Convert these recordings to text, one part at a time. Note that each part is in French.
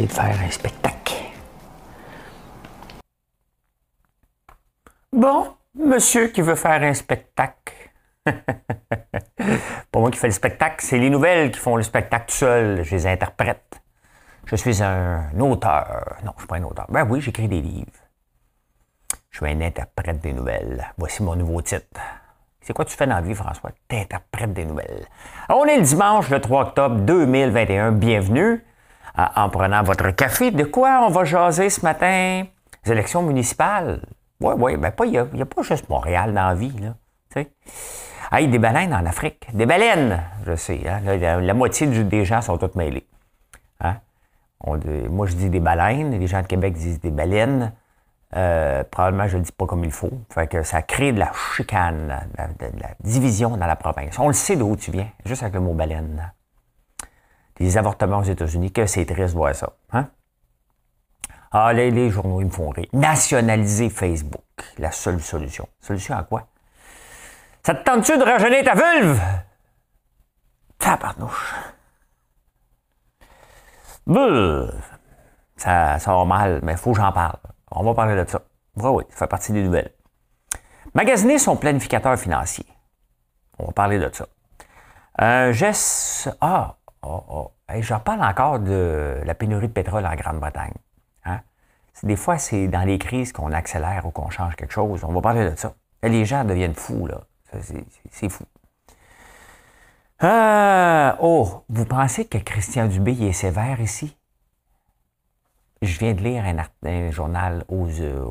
Essayer de faire un spectacle. Bon, monsieur qui veut faire un spectacle. Pour moi qui fais le spectacle, c'est les nouvelles qui font le spectacle tout seul. Je les interprète. Je suis un auteur. Non, je ne suis pas un auteur. Ben oui, j'écris des livres. Je suis un interprète des nouvelles. Voici mon nouveau titre. C'est quoi tu fais dans la vie, François? T'interprètes des nouvelles. On est le dimanche, le 3 octobre 2021. Bienvenue en prenant votre café. De quoi on va jaser ce matin? Les élections municipales. Oui, oui, ben pas, il n'y a, pas juste Montréal dans la vie, là. Tu sais. Hey, des baleines en Afrique. Des baleines, je sais. Hein? La, moitié des gens sont toutes mêlés. Hein? moi, je dis des baleines. Les gens de Québec disent des baleines. Euh, probablement, je ne le dis pas comme il faut. Fait que ça crée de la chicane, de, la division dans la province. On le sait d'où tu viens, juste avec le mot baleine les avortements aux États-Unis, que c'est triste de voir ça. Hein? Ah, les, journaux, ils me font rire. Nationaliser Facebook, la seule solution. Solution à quoi? Ça te tente-tu de rajeunir ta vulve? Tabarnouche. Buh. Ça, va mal, mais il faut que j'en parle. On va parler de ça. Oui, oui, ça fait partie des nouvelles. Magasiner son planificateur financier. On va parler de ça. Un geste. Ah, Oh, oh. J'en parle encore de la pénurie de pétrole en Grande-Bretagne. Hein? Des fois, c'est dans les crises qu'on accélère ou qu'on change quelque chose. On va parler de ça. les gens deviennent fous, là. C'est fou. Euh, oh, vous pensez que Christian Dubé est sévère ici? Je viens de lire un, journal euh,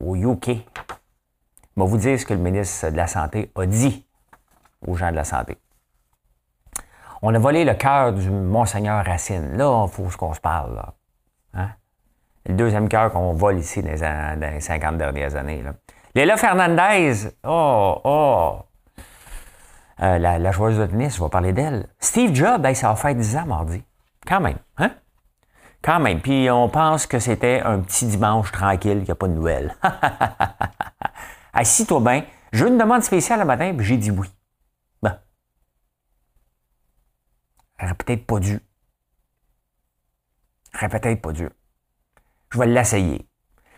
au UK. Je vais vous dire ce que le ministre de la Santé a dit aux gens de la santé. On a volé le cœur du Monseigneur Racine. Là, il faut qu'on se parle. Là. Hein? Le deuxième cœur qu'on vole ici dans les, 50 dernières années. Léla Fernandez, oh, oh. Euh, la, joueuse de tennis, je vais parler d'elle. Steve Jobs, ça va faire 10 ans mardi. Quand même, hein? Quand même. Puis on pense que c'était un petit dimanche tranquille, qu'il n'y a pas de nouvelles. Assis-toi bien. J'ai une demande spéciale le matin, puis j'ai dit oui. Aurait peut-être pas dû. aurait peut-être pas dû. Je vais l'essayer.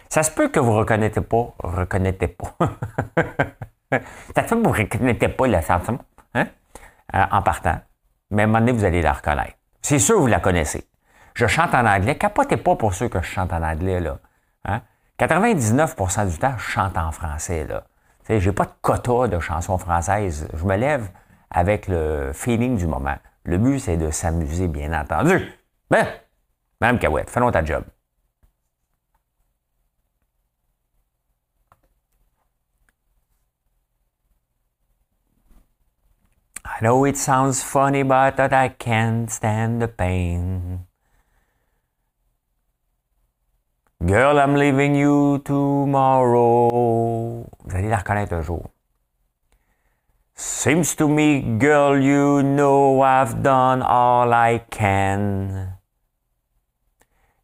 Ça se peut que vous ne reconnaissez pas, reconnaissez pas. ça se peut que vous ne reconnaissez pas la chanson hein? Euh, en partant. Mais à un moment donné, vous allez la reconnaître. C'est sûr que vous la connaissez. Je chante en anglais. Capotez pas pour ceux que je chante en anglais. Là. Hein? 99% du temps, je chante en français. Je n'ai pas de quota de chansons françaises. Je me lève avec le feeling du moment. Le but, c'est de s'amuser, bien entendu. Ben, Mme Cahouette, fais ta job. I know it sounds funny, but I can't stand the pain. Girl, I'm leaving you tomorrow. Vous allez la reconnaître un jour. Seems to me, girl, you know I've done all I can.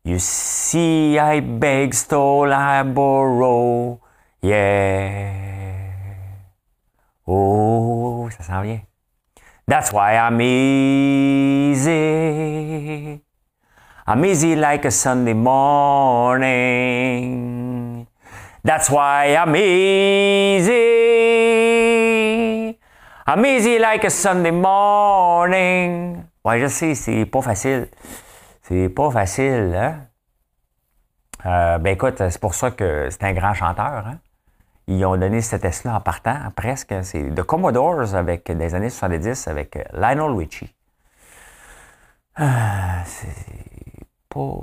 You see, I beg, stole, I borrow, yeah. Oh, ça sent bien. That's why I'm easy. I'm easy like a Sunday morning. That's why I'm easy. I'm easy like a Sunday morning. Ouais, je sais, c'est pas facile. C'est pas facile, hein? Euh, ben écoute, c'est pour ça que c'est un grand chanteur, hein? Ils ont donné cette test-là en partant, presque. C'est The Commodores avec des années 70 avec Lionel Richie. Euh, c'est pas.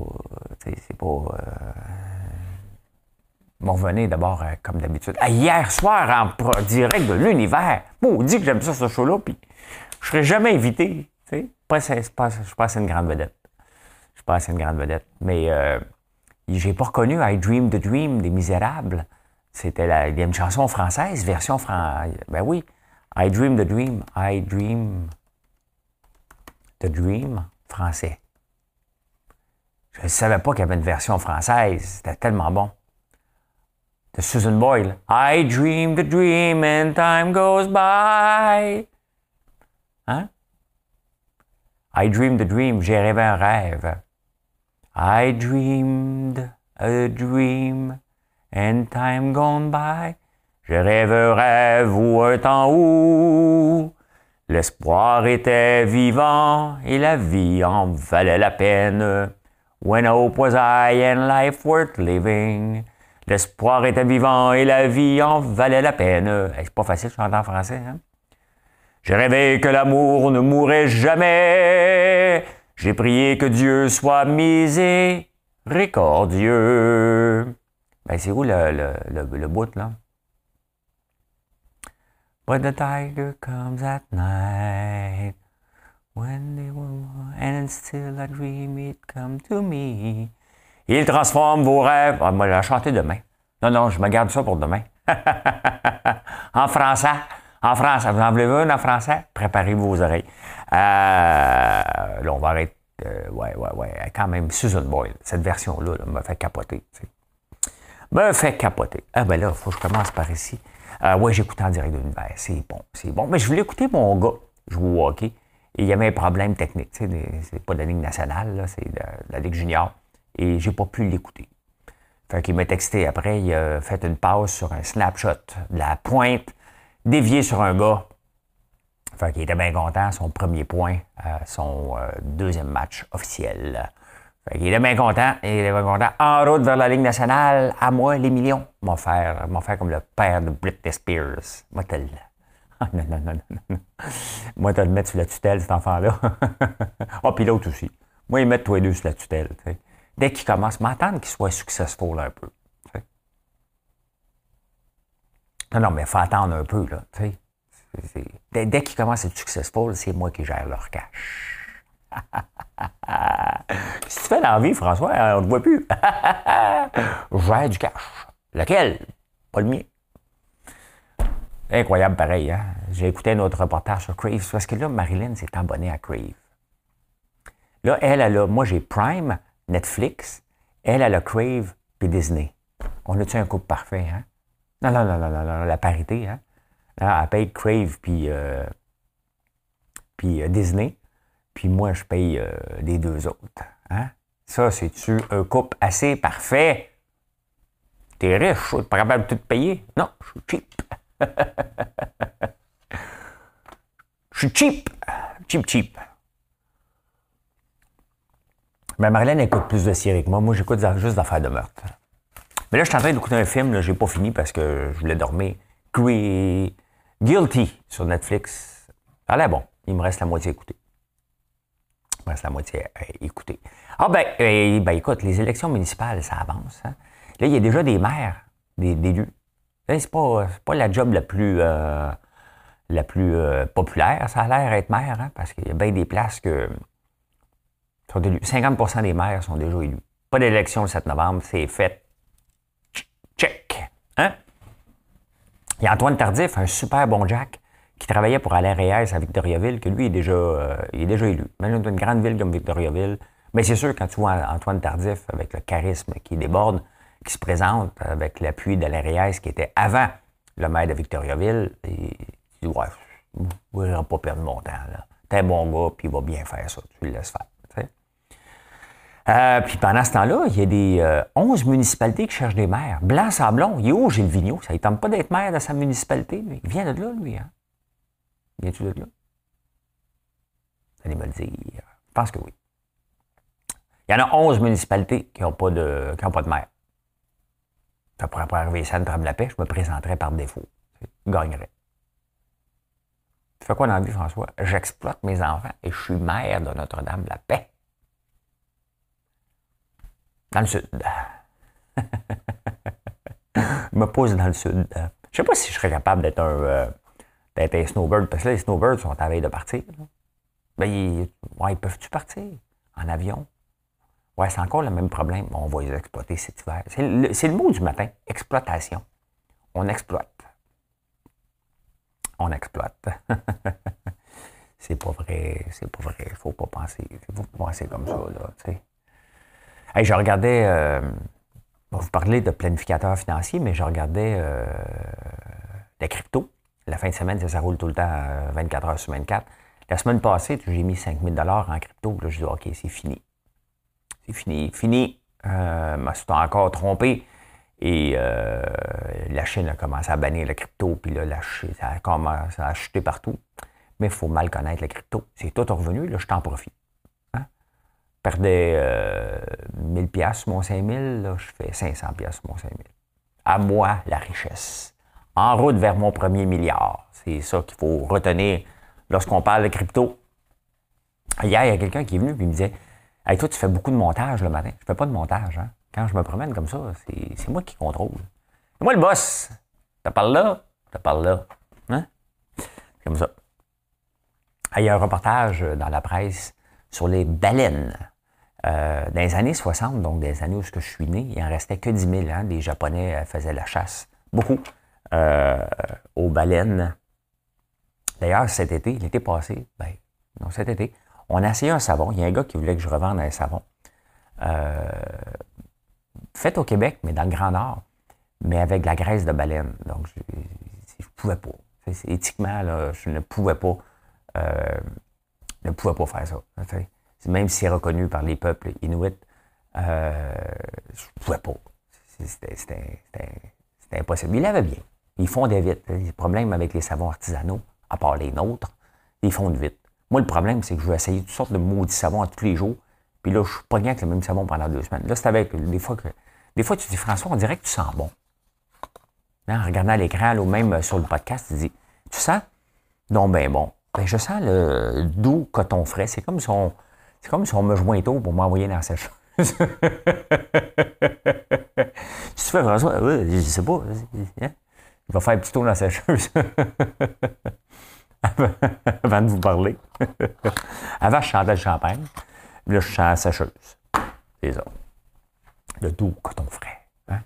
C'est pas. Euh, m'en revenez d'abord, euh, comme d'habitude. hier soir, en direct de l'univers. Bon, on dit que j'aime ça, ce show-là, puis je serais jamais invité. Pas, pas, je suis pas assez une grande vedette. Je pense que c'est une grande vedette. Mais euh, j'ai pas reconnu I Dream the Dream des Misérables. C'était la, une chanson française, version française. Ben oui. I Dream the Dream. I Dream the Dream français. Je ne savais pas qu'il y avait une version française. C'était tellement bon. De Susan Boyle. I dream the dream and time goes by. Hein? I dreamed a dream. J'ai rêvé un rêve. I dreamed a dream and time gone by. Je rêve un rêve ou un temps où l'espoir était vivant et la vie en valait la peine. When hope was high and life worth living. L'espoir était vivant et la vie en valait la peine. C'est pas facile de chanter en français, hein? J'ai rêvé que l'amour ne mourrait jamais. J'ai prié que Dieu soit miséricordieux. Ben, c'est où le, le, le, le bout, là? But the tiger comes at night. When they were, and still a dream it come to me. Il transforme vos rêves. Ah, moi, je vais chanter demain. Non, non, je me garde ça pour demain. en français. En français. Vous en voulez une en français? Préparez vos oreilles. Euh, là, on va arrêter. Euh, ouais, ouais, ouais. Quand même, Susan Boyle, cette version-là, me fait capoter. Me fait capoter. Ah, ben là, il faut que je commence par ici. Euh, ouais, j'écoutais en direct de l'univers. C'est bon, c'est bon. Mais je voulais écouter mon gars jouer au hockey et il y avait un problème technique. C'est pas de la Ligue nationale, c'est de, la Ligue junior. Et j'ai pas pu l'écouter. Fait qu'il m'a texté après, il a fait une pause sur un snapshot de la pointe déviée sur un gars. Fait qu'il était bien content, son premier point, son euh, deuxième match officiel. Fait qu'il était bien content, il était bien content. En route vers la Ligue nationale, à moi, les millions. Mon frère, mon frère comme le père de Britney Spears. Moi, ah, non, non, non, non. Moi, tu le mettre sur la tutelle, cet enfant-là. Ah, puis l'autre aussi. Moi, ils mettent tous les deux sur la tutelle. Dès qu'il commence, m'attendre qu'il soit successful un peu. Non, non, mais il faut attendre un peu, là. Dès, dès qu'il commence à être successful, c'est moi qui gère leur cash. si tu fais l'envie, François, on ne te voit plus. Gère du cash. Lequel? Pas le mien. Incroyable pareil. Hein? J'ai écouté notre reportage sur Crave parce que là, Marilyn s'est abonnée à Crave. Là, elle, elle a, moi j'ai Prime, Netflix, elle, elle a Crave puis Disney. On a-tu un couple parfait, hein? Non, non, non, non, non, la parité, hein? Elle paye Crave puis, euh, euh, Disney, puis moi, je paye euh, les deux autres. Hein? Ça, c'est-tu un couple assez parfait? T'es riche, t'es pas capable de tout payer? Non, je suis cheap. Je suis cheap. Cheap, cheap. Mais Marlène écoute plus de séries que moi. Moi, j'écoute juste d'affaires de meurtre. Mais là, je suis en train d'écouter un film. Je n'ai pas fini parce que je voulais dormir. Guilty sur Netflix. Allez, bon. Il me reste la moitié à écouter. Il me reste la moitié à écouter. Ah, ben, eh, ben écoute, les élections municipales, ça avance. Hein. Là, il y a déjà des maires, des élus c'est pas, pas la job la plus, euh, euh, populaire, ça a l'air être maire, hein, parce qu'il y a bien des places que sont élus. 50% des maires sont déjà élus. Pas d'élection le 7 novembre, c'est fait. Check. Hein? Il y a Antoine Tardif, un super bon Jack, qui travaillait pour Alain Reyes à Victoriaville, que lui est déjà, euh, il est déjà élu. Dans une grande ville comme Victoriaville. Mais c'est sûr, quand tu vois Antoine Tardif avec le charisme qui déborde, qui se présente avec l'appui de l'ARS qui était avant le maire de Victoriaville. Et tu dis, ouais, je ne pas perdre mon temps. T'es un bon gars, puis il va bien faire ça. Tu le laisses faire. Euh, puis pendant ce temps-là, il y a des 11 euh, municipalités qui cherchent des maires. Blanc-Sablon, il est où Gilles Vigneault? Ça ne tente pas d'être maire de sa municipalité. Lui. Il vient de là, lui. Hein? Viens-tu de là? Allez me le dire. Je pense que oui. Il y en a 11 municipalités qui n'ont pas, de, qui pas de maire. Ça pourrait pas arriver ça de la paix, je me présenterais par défaut. Je gagnerais. Tu fais quoi dans la vie, François? J'exploite mes enfants et je suis maire de Notre-Dame-de-la-Paix. Dans le sud. me pose dans le sud. Je sais pas si je serais capable d'être un, euh, d'être un snowbird, parce que là, les snowbirds sont à veille de partir. Ben, ils, ouais, peuvent-tu partir en avion? Ouais, c'est encore le même problème. On va les exploiter cet hiver. C'est le, c'est le mot du matin, exploitation. On exploite. On exploite. c'est pas vrai, c'est pas vrai. Faut pas penser, faut pas penser comme ça, là, tu sais. Je regardais, euh, vous parler de planificateur financier, mais je regardais euh, la crypto. La fin de semaine, ça, roule tout le temps euh, 24 heures sur 24. La semaine passée, j'ai mis 5000 dollars en crypto. Là, je dis, OK, c'est fini. C'est fini. Fini. Euh, me suis encore trompé. Et euh, la Chine a commencé à bannir la crypto, puis là, ça a commencé à chuter partout. Mais il faut mal connaître la crypto. C'est tout revenu, là, je t'en profite. Je perdais euh, 1000 pièces mon 5000, là, je fais 500 pièces mon 5000. À moi, la richesse. En route vers mon premier milliard. C'est ça qu'il faut retenir lorsqu'on parle de crypto. Hier, il y a quelqu'un qui est venu et me disait Hey, toi, tu fais beaucoup de montage le matin. Je fais pas de montage, hein. Quand je me promène comme ça, c'est, moi qui contrôle. C'est moi le boss. Tu parles là, tu parles là. Hein? Comme ça. Il y a un reportage dans la presse sur les baleines. Euh, dans les années 60, donc des années où je suis né, il en restait que 10 000. Hein, les Japonais euh, faisaient la chasse. Beaucoup. Euh, aux baleines. D'ailleurs, cet été, l'été passé, ben, non, cet été, on a essayé un savon. Il y a un gars qui voulait que je revende un savon. Fait au Québec, mais dans le Grand Nord, mais avec de la graisse de baleine. Donc, je ne pouvais pas. Éthiquement, je ne pouvais pas, ne pouvais pas faire ça. Même si c'est reconnu par les peuples inuits, euh, je ne pouvais pas. C'était, impossible. Ils l'avaient bien. Ils fondent vite. Les problèmes avec les savons artisanaux, à part les nôtres, ils fondent vite. Moi, le problème, c'est que je veux essayer toutes sortes de maudits savons à tous les jours. Puis là, je suis pas bien avec le même savon pendant deux semaines. Là, c'est avec des fois que. Des fois, tu dis, François, on dirait que tu sens bon. En regardant l'écran, ou même sur le podcast, tu dis, tu sens? Non, ben bon. Ben, je sens le doux coton frais. C'est comme si on, c'est comme si on me joint tôt pour m'envoyer dans la sécheuse. tu fais François? Oui, je sais pas. Hein? Il va faire un petit dans la sécheuse. Avant de vous parler. Avant, je chantais le champagne. Là, je chante la sécheuse. C'est ça. Le doux coton frais. Hein?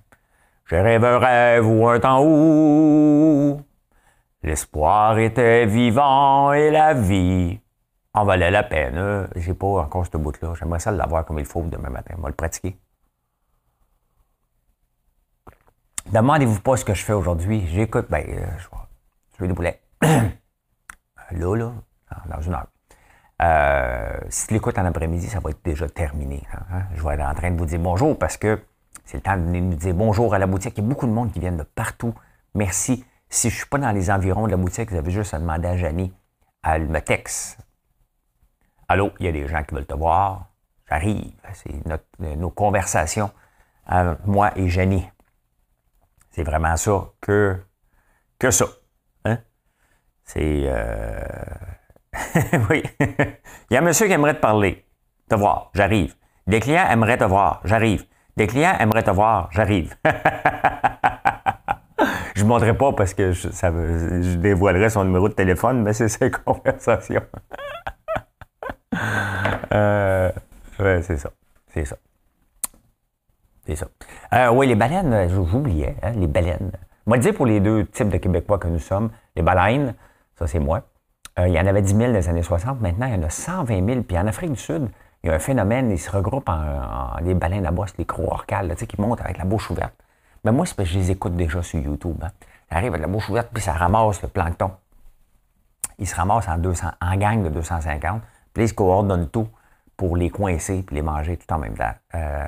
Je rêve un rêve ou un temps où l'espoir était vivant et la vie en valait la peine. J'ai pas encore ce bout-là. J'aimerais ça l'avoir comme il faut demain matin. On va le pratiquer. Demandez-vous pas ce que je fais aujourd'hui. J'écoute, ben, euh, je vais des poulets. là, là, dans une heure. Euh, si tu l'écoutes en après-midi, ça va être déjà terminé. Hein? Je vais être en train de vous dire bonjour parce que c'est le temps de venir nous dire bonjour à la boutique. Il y a beaucoup de monde qui viennent de partout. Merci. Si je ne suis pas dans les environs de la boutique, vous avez juste à demander à Janie. Elle me texte. Allô, il y a des gens qui veulent te voir. J'arrive. C'est nos conversations, euh, moi et Janie. C'est vraiment ça que, que ça. Hein? C'est. Euh... oui. Il y a un monsieur qui aimerait te parler, te voir, j'arrive. Des clients aimeraient te voir, j'arrive. Des clients aimeraient te voir, j'arrive. je ne montrerai pas parce que je, ça, je dévoilerai son numéro de téléphone, mais c'est sa conversation. Euh, ouais, c'est ça. C'est ça. C'est ça. Euh, oui, les baleines, j'oubliais, hein, les baleines. Moi, dire pour les deux types de Québécois que nous sommes, les baleines, ça c'est moi. Euh, il y en avait 10 000 dans les années 60, maintenant il y en a 120 000. Puis en Afrique du Sud, il y a un phénomène, ils se regroupent en, des baleines à bosse, les crocs-orcales, qui montent avec la bouche ouverte. Mais moi, c'est parce que je les écoute déjà sur YouTube. Hein. Ils arrivent avec la bouche ouverte, puis ça ramasse le plancton. Ils se ramassent en, 200, en gang de 250, puis ils se coordonnent tout pour les coincer puis les manger tout en même temps. Euh,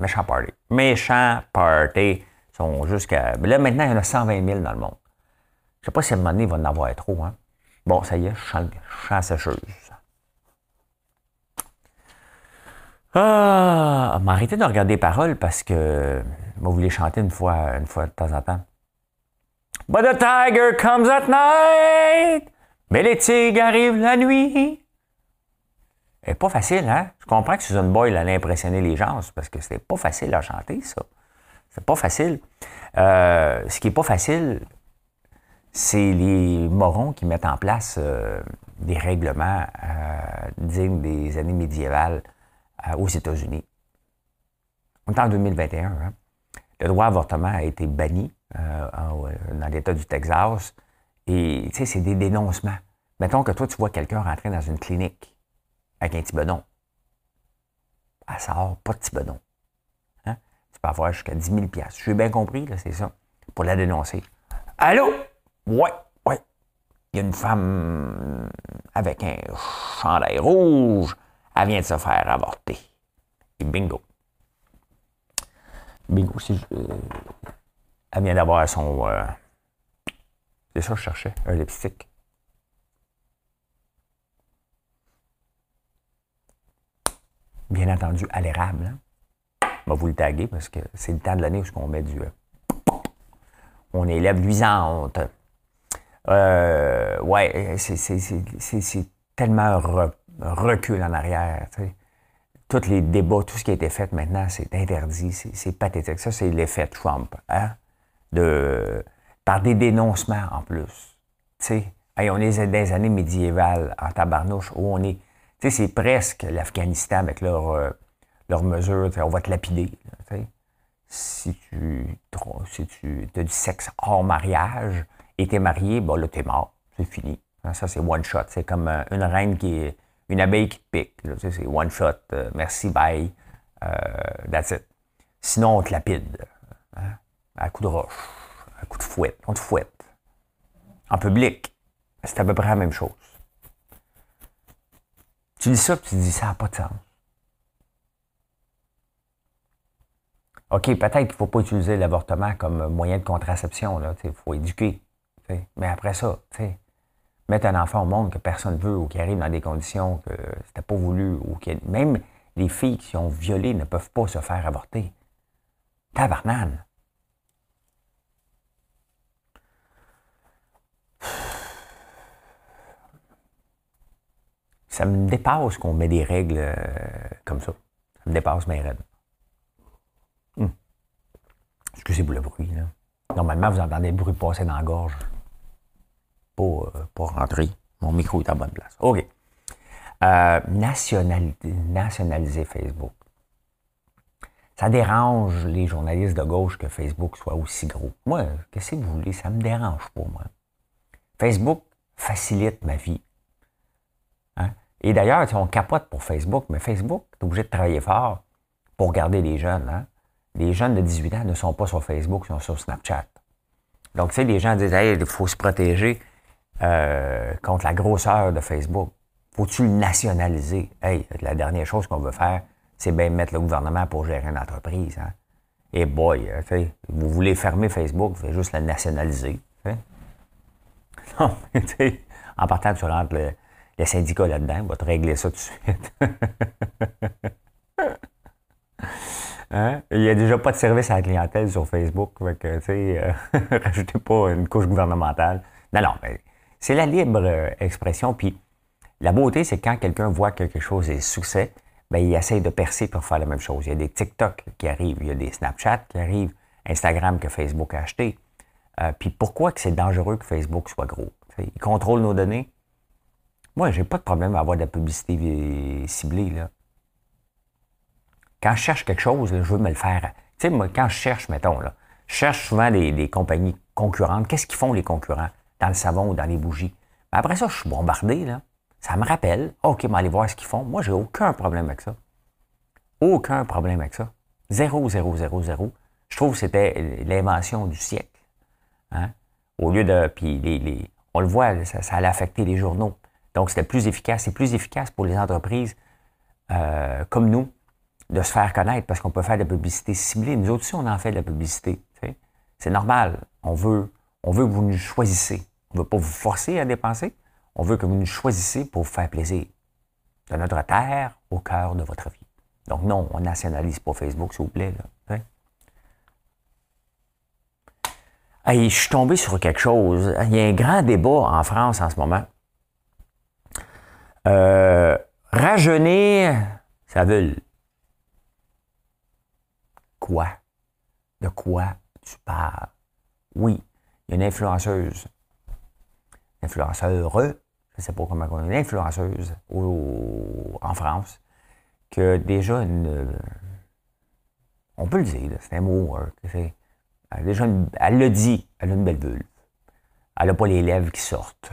méchant party. Méchant party. Sont jusqu'à. Là, maintenant, il y en a 120 000 dans le monde. Je ne sais pas si à un moment donné, il va en avoir trop. Hein. Bon, ça y est, je je sécheuse. Ah, m'arrêter de regarder les paroles parce que moi, vous voulez chanter une fois, une fois de temps en temps. But the tiger comes at night. Mais les tigres arrivent la nuit. C'est pas facile, hein? Je comprends que Susan Boyle allait impressionner les gens parce que c'était pas facile à chanter, ça. C'est pas facile. Euh, ce qui est pas facile, c'est les morons qui mettent en place euh, des règlements euh, dignes des années médiévales aux États-Unis. On est en 2021. Hein? Le droit à l'avortement a été banni dans l'État du Texas. Et tu sais, c'est des dénoncements. Mettons que toi, tu vois quelqu'un rentrer dans une clinique avec un petit bedon. Elle sort pas de petit bedon. Hein? Tu peux avoir jusqu'à 10 000 J'ai bien compris, là, c'est ça. Pour la dénoncer. Allô? Ouais, ouais. Il y a une femme avec un chandail rouge. Elle vient de se faire avorter. Et bingo. Bingo, si je, euh, elle vient d'avoir son. Euh, c'est ça que je cherchais, un lipstick. Bien entendu, à l'érable. Hein? On va vous le taguer parce que c'est le temps de l'année où on met du. Euh, on élève luisante. Euh, ouais, c'est tellement recul en arrière. Tous les débats, tout ce qui a été fait maintenant, c'est interdit, c'est pathétique. Ça, c'est l'effet Trump. Hein? De, par des dénoncements en plus. on est dans des années médiévales en tabarnouche où on est. C'est presque l'Afghanistan avec leurs euh, leur mesures. On va te lapider. si tu, si tu as du sexe hors mariage et t'es marié, bon là, t'es mort. C'est fini. Hein, ça, c'est one shot. C'est comme euh, une reine qui est. Une abeille qui te pique. C'est one shot. Euh, merci, bye. that's it. Sinon, on te lapide. Hein, à coup de roche un coup de fouette, on te fouette. En public, c'est à peu près la même chose. Tu dis ça, puis tu dis ça n'a pas de sens. OK, peut-être qu'il ne faut pas utiliser l'avortement comme moyen de contraception. Il faut éduquer. Mais après ça, mettre un enfant au monde que personne ne veut ou qui arrive dans des conditions que c'était pas voulu, ou que même les filles qui sont violées ne peuvent pas se faire avorter. Tabarnane. Ça me dépasse qu'on met des règles euh, comme ça. Ça me dépasse mes règles. Hum. Excusez-vous le bruit. Là. Normalement, vous entendez le bruit passer dans la gorge. Pas, euh, rentrer. Mon micro est à bonne place. OK. Euh, nationaliser Facebook. Ça dérange les journalistes de gauche que Facebook soit aussi gros. Moi, qu'est-ce que vous voulez? Ça me dérange pas, moi. Facebook facilite ma vie. Et d'ailleurs, on capote pour Facebook, mais Facebook, tu es obligé de travailler fort pour garder les jeunes. Hein. Les jeunes de 18 ans ne sont pas sur Facebook, ils sont sur Snapchat. Donc, tu sais, les gens disent, hey, il faut se protéger euh, contre la grosseur de Facebook. Faut-tu le nationaliser? Hey, la dernière chose qu'on veut faire, c'est bien mettre le gouvernement pour gérer une entreprise. Hein. Et boy, euh, tu sais, vous voulez fermer Facebook, vous juste le nationaliser. Non, tu sais, en partant, tu rentres le, le syndicat là-dedans va te régler ça tout de suite. Hein? Il n'y a déjà pas de service à la clientèle sur Facebook. Fait euh, rajoutez pas une couche gouvernementale. Non, non, c'est la libre euh, expression. Puis la beauté, c'est quand quelqu'un voit que quelque chose est succès, ben, il essaie de percer pour faire la même chose. Il y a des TikTok qui arrivent, il y a des Snapchat qui arrivent, Instagram que Facebook a acheté. Euh, puis pourquoi que c'est dangereux que Facebook soit gros? il contrôle nos données, moi, j'ai pas de problème à avoir de la publicité ciblée. Là. Quand je cherche quelque chose, je veux me le faire. Tu sais, moi, quand je cherche, mettons, là, je cherche souvent des, compagnies concurrentes. Qu'est-ce qu'ils font les concurrents? Dans le savon ou dans les bougies? Mais après ça, je suis bombardé. Là. Ça me rappelle. OK, mais allez voir ce qu'ils font. Moi, j'ai aucun problème avec ça. Aucun problème avec ça. Zéro, zéro, zéro, zéro. Je trouve que c'était l'invention du siècle. Hein? Au lieu de. Puis les, on le voit, ça, ça allait affecter les journaux. Donc, c'était plus efficace. C'est plus efficace pour les entreprises euh, comme nous de se faire connaître parce qu'on peut faire de la publicité ciblée. Nous aussi, on en fait de la publicité. C'est normal. On veut, on veut que vous nous choisissez. On ne veut pas vous forcer à dépenser. On veut que vous nous choisissez pour vous faire plaisir. De notre terre au cœur de votre vie. Donc non, on nationalise pas Facebook, s'il vous plaît. Là. je suis tombé sur quelque chose. Il y a un grand débat en France en ce moment euh, rajeunir ça veut Quoi? De quoi tu parles? Oui, il y a une influenceuse, influenceur, je ne sais pas comment on dit, une influenceuse en France, qui a déjà une On peut le dire, c'est un mot. Elle, déjà elle le dit, elle a une belle vulve. Elle n'a pas les lèvres qui sortent.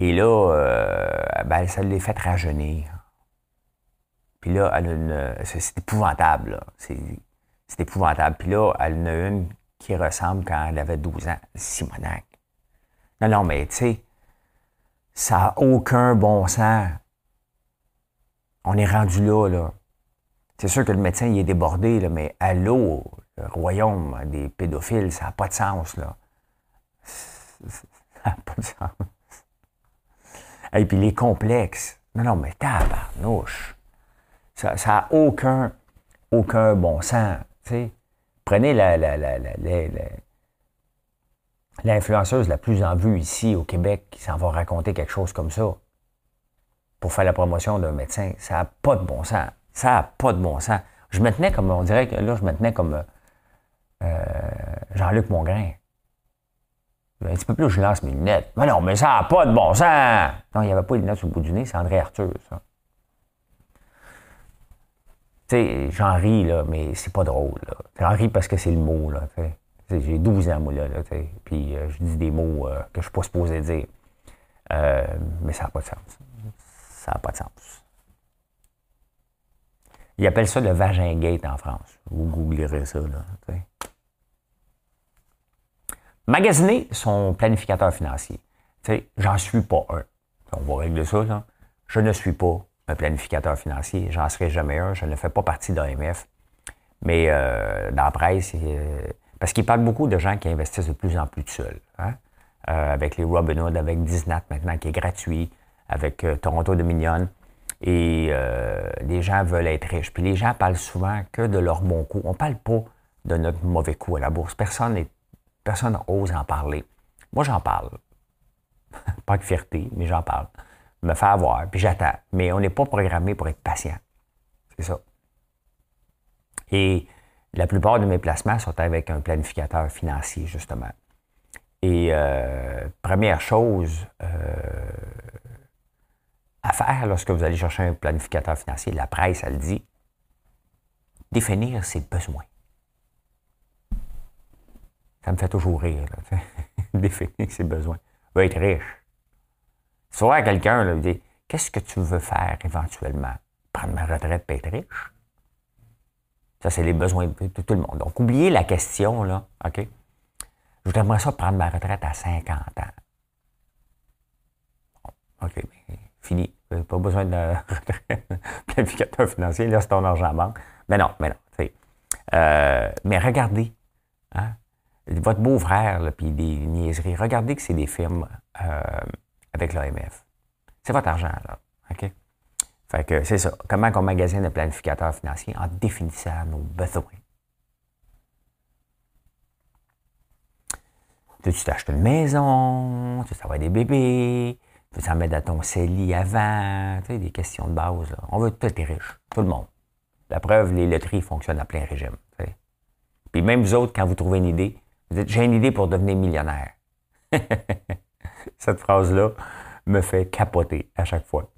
Et là, euh, ben, ça l'a fait rajeunir. Puis là, elle a une. C'est épouvantable, C'est épouvantable. Puis là, elle en a une qui ressemble quand elle avait 12 ans, Simonac. Non, non, mais tu sais, ça n'a aucun bon sens. On est rendu là, là. C'est sûr que le médecin, il est débordé, là, mais allô, le royaume des pédophiles, ça n'a pas de sens, là. Ça n'a pas de sens. Et puis les complexes. Non, non, mais tabarnouche. Ça n'a aucun, aucun bon sens. Prenez la, la, la, l'influenceuse la plus en vue ici au Québec qui s'en va raconter quelque chose comme ça pour faire la promotion d'un médecin. Ça n'a pas de bon sens. Ça n'a pas de bon sens. Je me tenais comme, on dirait que là, je me tenais comme euh, Jean-Luc Mongrain. Un petit peu plus, je lance mes lunettes. Mais non, mais ça n'a pas de bon sens! Non, il n'y avait pas les lunettes sur le bout du nez, c'est André Arthur, ça. Tu sais, j'en ris, là, mais c'est pas drôle. J'en ris parce que c'est le mot, là, J'ai 12 ans, moi, là, là puis euh, je dis des mots euh, que je ne suis pas supposé dire. Euh, mais ça n'a pas de sens. Ça n'a pas de sens. Ils appellent ça le vagin gate en France. Vous googlerez ça, là. Magasiner son planificateur financier. Tu sais, j'en suis pas un. On va régler ça, là. Je ne suis pas un planificateur financier. J'en serai jamais un. Je ne fais pas partie d'AMF. Mais euh, dans la presse, euh, parce qu'il parle beaucoup de gens qui investissent de plus en plus tout seuls. Hein? Euh, avec les Robinhood, avec Disney maintenant qui est gratuit, avec Toronto Dominion. Et les gens veulent être riches. Puis les gens parlent souvent que de leur bon coup. On ne parle pas de notre mauvais coup à la bourse. Personne n'est Personne n'ose en parler. Moi, j'en parle. pas de fierté, mais j'en parle. Me faire avoir, puis j'attends. Mais on n'est pas programmé pour être patient. C'est ça. Et la plupart de mes placements sont avec un planificateur financier, justement. Et euh, première chose euh, à faire lorsque vous allez chercher un planificateur financier, la presse, elle dit, définir ses besoins. Ça me fait toujours rire, là, définir ses besoins. veut être riche. Soit quelqu'un, là, dit Qu'est-ce que tu veux faire éventuellement? Prendre ma retraite et être riche? Ça, c'est les besoins de tout le monde. Donc, oubliez la question, là, OK? Je voudrais ça prendre ma retraite à 50 ans. OK, mais fini. Pas besoin de planificateur financier, là, c'est ton argent en banque. Mais non, mais non. Euh, mais regardez, hein, votre beau-frère, puis des niaiseries, regardez que c'est des films euh, avec l'AMF. C'est votre argent, là. OK? Fait que c'est ça. Comment on magasine un planificateur financier en définissant nos besoins? Tu t'achètes une maison, tu veux des bébés, tu veux t'en mettre dans ton CELI avant, tu sais, des questions de base. Là. On veut tout être riche, tout le monde. La preuve, les loteries fonctionnent à plein régime. Puis même vous autres, quand vous trouvez une idée, vous j'ai une idée pour devenir millionnaire. Cette phrase-là me fait capoter à chaque fois.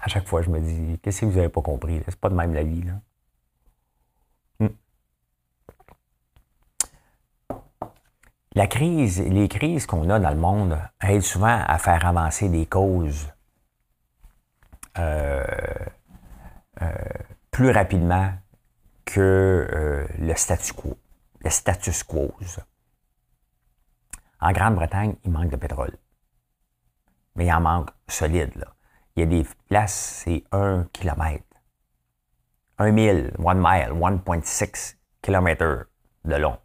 À chaque fois, je me dis, qu'est-ce que vous n'avez pas compris? C'est pas de même la vie. Là. Hmm. La crise, les crises qu'on a dans le monde aident souvent à faire avancer des causes euh, euh, plus rapidement que euh, le statu quo le status quo. En Grande-Bretagne, il manque de pétrole. Mais il en manque solide. Il y a des places, c'est un kilomètre. Un mille, one mile, 1.6 km de long.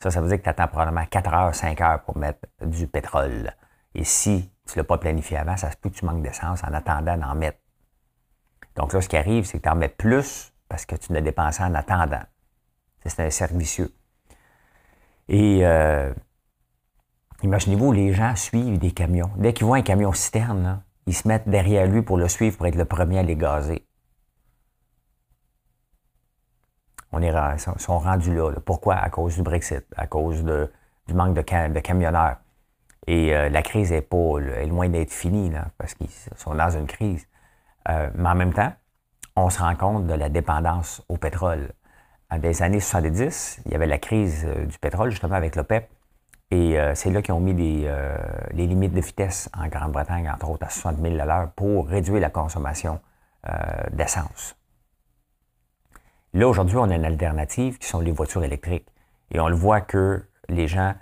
Ça, ça veut dire que tu attends probablement 4 heures, 5 heures pour mettre du pétrole. Et si tu ne l'as pas planifié avant, ça se peut que tu manques d'essence en attendant d'en mettre. Donc là, ce qui arrive, c'est que tu en mets plus parce que tu l'as dépensé en attendant. C'est un cercle vicieux. Et euh, imaginez-vous, les gens suivent des camions. Dès qu'ils voient un camion citerne, ils se mettent derrière lui pour le suivre, pour être le premier à les gazer. On est, sont rendus là, Pourquoi? À cause du Brexit, à cause du manque de, camionneurs. Et euh, la crise est pas est loin d'être finie, là, parce qu'ils sont dans une crise. Euh, mais en même temps, on se rend compte de la dépendance au pétrole. En des années 70, il y avait la crise euh, du pétrole, justement, avec l'OPEP. Et euh, c'est là qu'ils ont mis les limites de vitesse en Grande-Bretagne, entre autres, à 60 000 à l'heure pour réduire la consommation d'essence. Là, aujourd'hui, on a une alternative qui sont les voitures électriques. Et on le voit que les gens,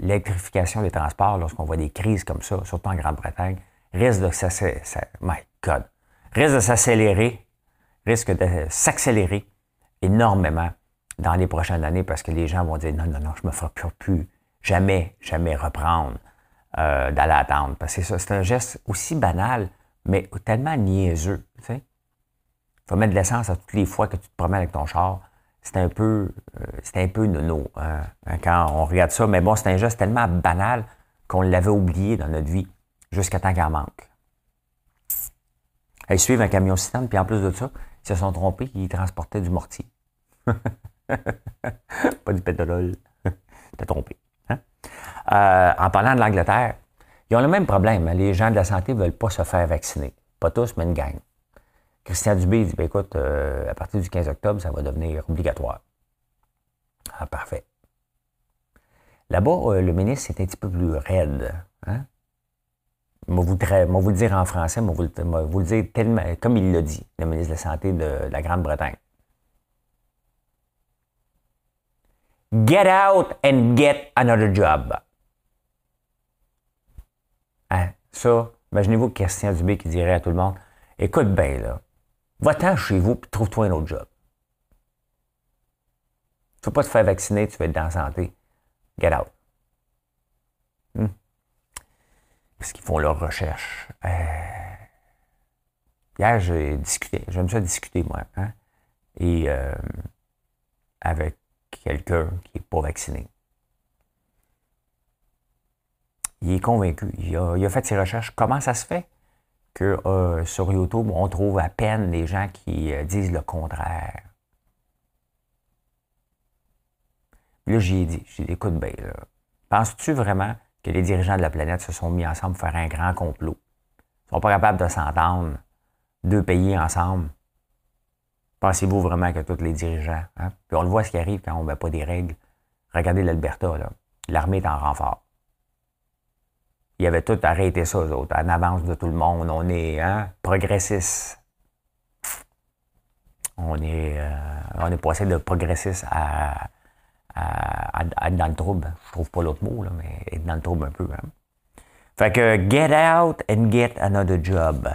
l'électrification des transports, lorsqu'on voit des crises comme ça, surtout en Grande-Bretagne, risque de s'accélérer, risque de s'accélérer énormément dans les prochaines années parce que les gens vont dire non, non, non, je ne me ferai plus, jamais, jamais reprendre euh, d'aller attendre. Parce que c'est un geste aussi banal, mais tellement niaiseux. Il faut mettre de l'essence à toutes les fois que tu te promènes avec ton char. C'est un peu, euh, c'est un peu nono hein, quand on regarde ça. Mais bon, c'est un geste tellement banal qu'on l'avait oublié dans notre vie jusqu'à temps qu'elle manque. Ils suivent un camion citerne, puis en plus de ça, ils se sont trompés, ils transportaient du mortier. Pas du pétrole. T'es trompé. Hein? Euh, en parlant de l'Angleterre, ils ont le même problème. Les gens de la santé ne veulent pas se faire vacciner. Pas tous, mais une gang. Christian Dubé dit, ben, écoute, euh, à partir du 15 octobre, ça va devenir obligatoire. Ah, parfait. Là-bas, euh, le ministre est un petit peu plus raide. Je vais vous, le dire en français, vous, le dire tellement, comme il l'a dit, le ministre de la Santé de, la Grande-Bretagne. Get out and get another job. Hein? Ça, imaginez-vous Christian Dubé qui dirait à tout le monde Écoute bien, là, va-t'en chez vous et trouve-toi un autre job. Tu ne vas pas te faire vacciner, tu vas être dans la santé. Get out. Parce qu'ils font leurs recherches. Euh, hier, j'ai discuté, j'aime ça discuter, moi, hein, et euh, avec quelqu'un qui n'est pas vacciné. Il est convaincu. Il a, fait ses recherches. Comment ça se fait que euh, sur YouTube, on trouve à peine des gens qui disent le contraire? Là, j'ai dit, j'ai dit, écoute bien, penses-tu vraiment que les dirigeants de la planète se sont mis ensemble pour faire un grand complot. Ils ne sont pas capables de s'entendre, deux pays ensemble. Pensez-vous vraiment que tous les dirigeants, hein? puis on le voit ce qui arrive quand on ne met pas des règles. Regardez l'Alberta, là. L'armée est en renfort. Ils avaient tout arrêté ça, eux autres, en avance de tout le monde. On est hein, progressistes. On est, euh, on est passé de progressistes à, à, être dans le trouble. Je trouve pas l'autre mot, là, mais être dans le trouble un peu. Hein. Fait que get out and get another job.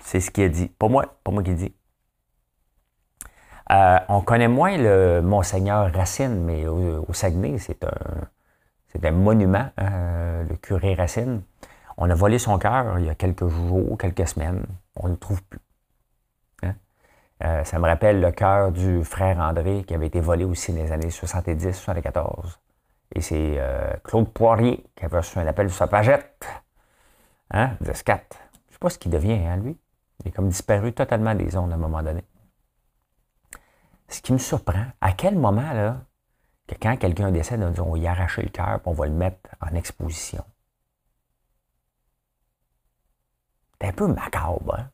C'est ce qu'il a dit. Pas moi, pas moi qui dit. Euh, on connaît moins le Monseigneur Racine, mais au, Saguenay, c'est un, c'est un monument, hein, le curé Racine. On a volé son cœur il y a quelques jours, quelques semaines. On ne le trouve plus. Euh, ça me rappelle le cœur du frère André qui avait été volé aussi dans les années 70-74. Et c'est euh, Claude Poirier qui avait reçu un appel de sa pagette, hein, de SCAT. Je ne sais pas ce qu'il devient, hein, lui. Il est comme disparu totalement des ondes à un moment donné. Ce qui me surprend, à quel moment, là, que quand quelqu'un décède, on, dit, on va y arracher le cœur et on va le mettre en exposition? C'est un peu macabre, hein?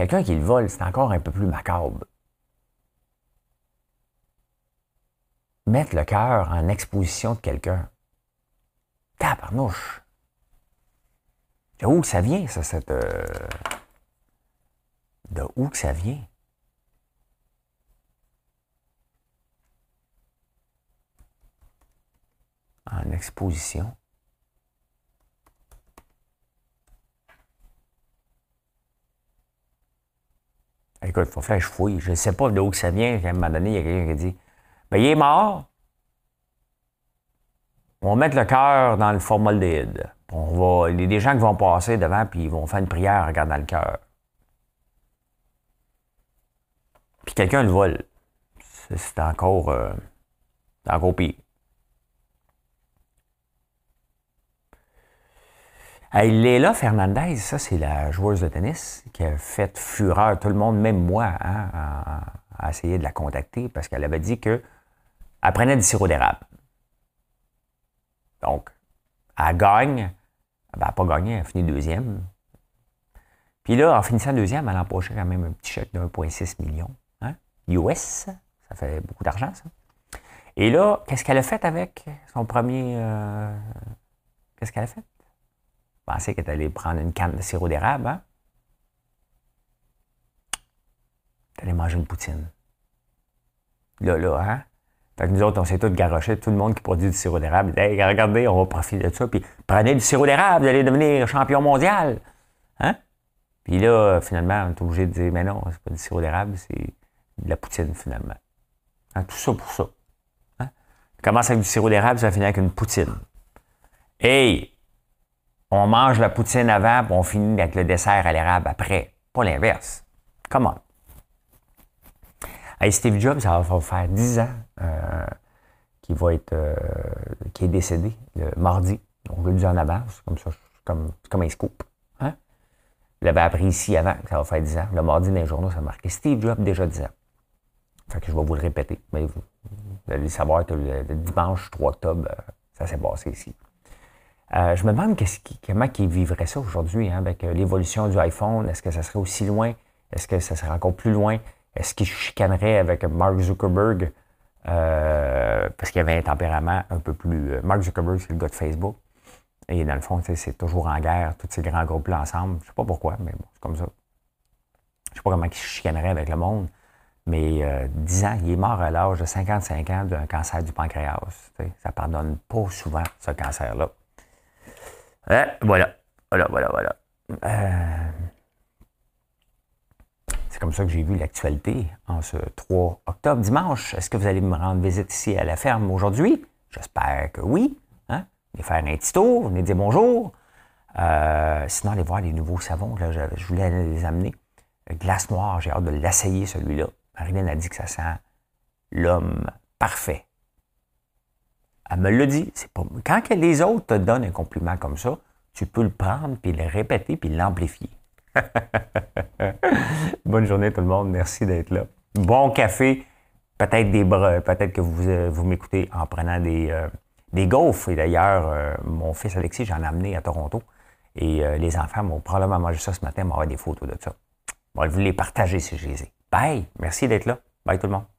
Quelqu'un qui le vole, c'est encore un peu plus macabre. Mettre le cœur en exposition de quelqu'un. Tabarnouche. De où que ça vient, ça, cette. Euh, de où que ça vient? En exposition. Écoute, il faut faire je fouille. Je ne sais pas d'où ça vient. À un moment donné, il y a quelqu'un qui dit ben, il est mort. On va mettre le cœur dans le formaldéhyde. On va, il y a des gens qui vont passer devant puis ils vont faire une prière en regardant le cœur. Puis quelqu'un le vole. C'est encore, euh, encore pire. Léla Fernandez, ça, c'est la joueuse de tennis qui a fait fureur tout le monde, même moi, hein, à, essayer de la contacter parce qu'elle avait dit qu'elle prenait du sirop d'érable. Donc, elle gagne. Ben, elle n'a pas gagné, elle a fini deuxième. Puis là, en finissant deuxième, elle a empoché quand même un petit chèque de 1,6 million. Hein? US, ça fait beaucoup d'argent, ça. Et là, qu'est-ce qu'elle a fait avec son premier. Euh, qu'est-ce qu'elle a fait? Pensais qu'elle allait prendre une canne de sirop d'érable, hein? Elle allait manger une poutine. Là, là, hein? Fait que nous autres, on s'est tous garochés, tout le monde qui produit du sirop d'érable. Hey, regardez, on va profiter de ça, puis prenez du sirop d'érable, vous allez devenir champion mondial. Hein? Puis là, finalement, on est obligé de dire, mais non, c'est pas du sirop d'érable, c'est de la poutine, finalement. Hein? Tout ça pour ça. Hein? commence avec du sirop d'érable, ça finit avec une poutine. Hey! On mange la poutine avant, puis on finit avec le dessert à l'érable après. Pas l'inverse. Comment? Hey, Steve Jobs, ça va faire 10 ans euh, qu'il va être, euh, est décédé le mardi. Donc, le dis en avance, comme ça, comme, comme un scoop. Hein? Je l'avais appris ici avant, ça va faire 10 ans. Le mardi dans les journaux, ça a marqué Steve Jobs, déjà 10 ans. Fait que je vais vous le répéter. Mais vous, allez savoir que le, dimanche 3 octobre, euh, ça s'est passé ici. Je me demande comment il vivrait ça aujourd'hui hein, avec l'évolution du iPhone. Est-ce que ça serait aussi loin? Est-ce que ça serait encore plus loin? Est-ce qu'il chicanerait avec Mark Zuckerberg? Euh, parce qu'il avait un tempérament un peu plus. Euh, Mark Zuckerberg, c'est le gars de Facebook. Et dans le fond, c'est toujours en guerre, tous ces grands groupes-là ensemble. Je ne sais pas pourquoi, mais c'est comme ça. Je ne sais pas comment il chicanerait avec le monde. Mais euh, 10 ans, il est mort à l'âge de 55 ans d'un cancer du pancréas. Ça pardonne pas souvent, ce cancer-là. Euh, voilà. Voilà, voilà, voilà. Euh, c'est comme ça que j'ai vu l'actualité en ce 3 octobre, dimanche. Est-ce que vous allez me rendre visite ici à la ferme aujourd'hui? J'espère que oui. Hein? Venez faire un petit tour, venez dire bonjour. Euh, sinon, allez voir les nouveaux savons. Là, je, voulais les amener. Glace noire, j'ai hâte de l'essayer, celui-là. Marilyn a dit que ça sent l'homme parfait. Elle me l'a dit. C'est pas... Quand les autres te donnent un compliment comme ça, tu peux le prendre, puis le répéter, puis l'amplifier. Bonne journée tout le monde. Merci d'être là. Bon café. Peut-être des peut-être que vous, euh, vous m'écoutez en prenant des, euh, des gaufres. Et d'ailleurs, euh, mon fils Alexis, j'en ai amené à Toronto. Et les enfants m'ont probablement mangé ça ce matin, m'envoyer des photos de ça. Bon, je vais vous les partager si je les ai. Bye. Merci d'être là. Bye tout le monde.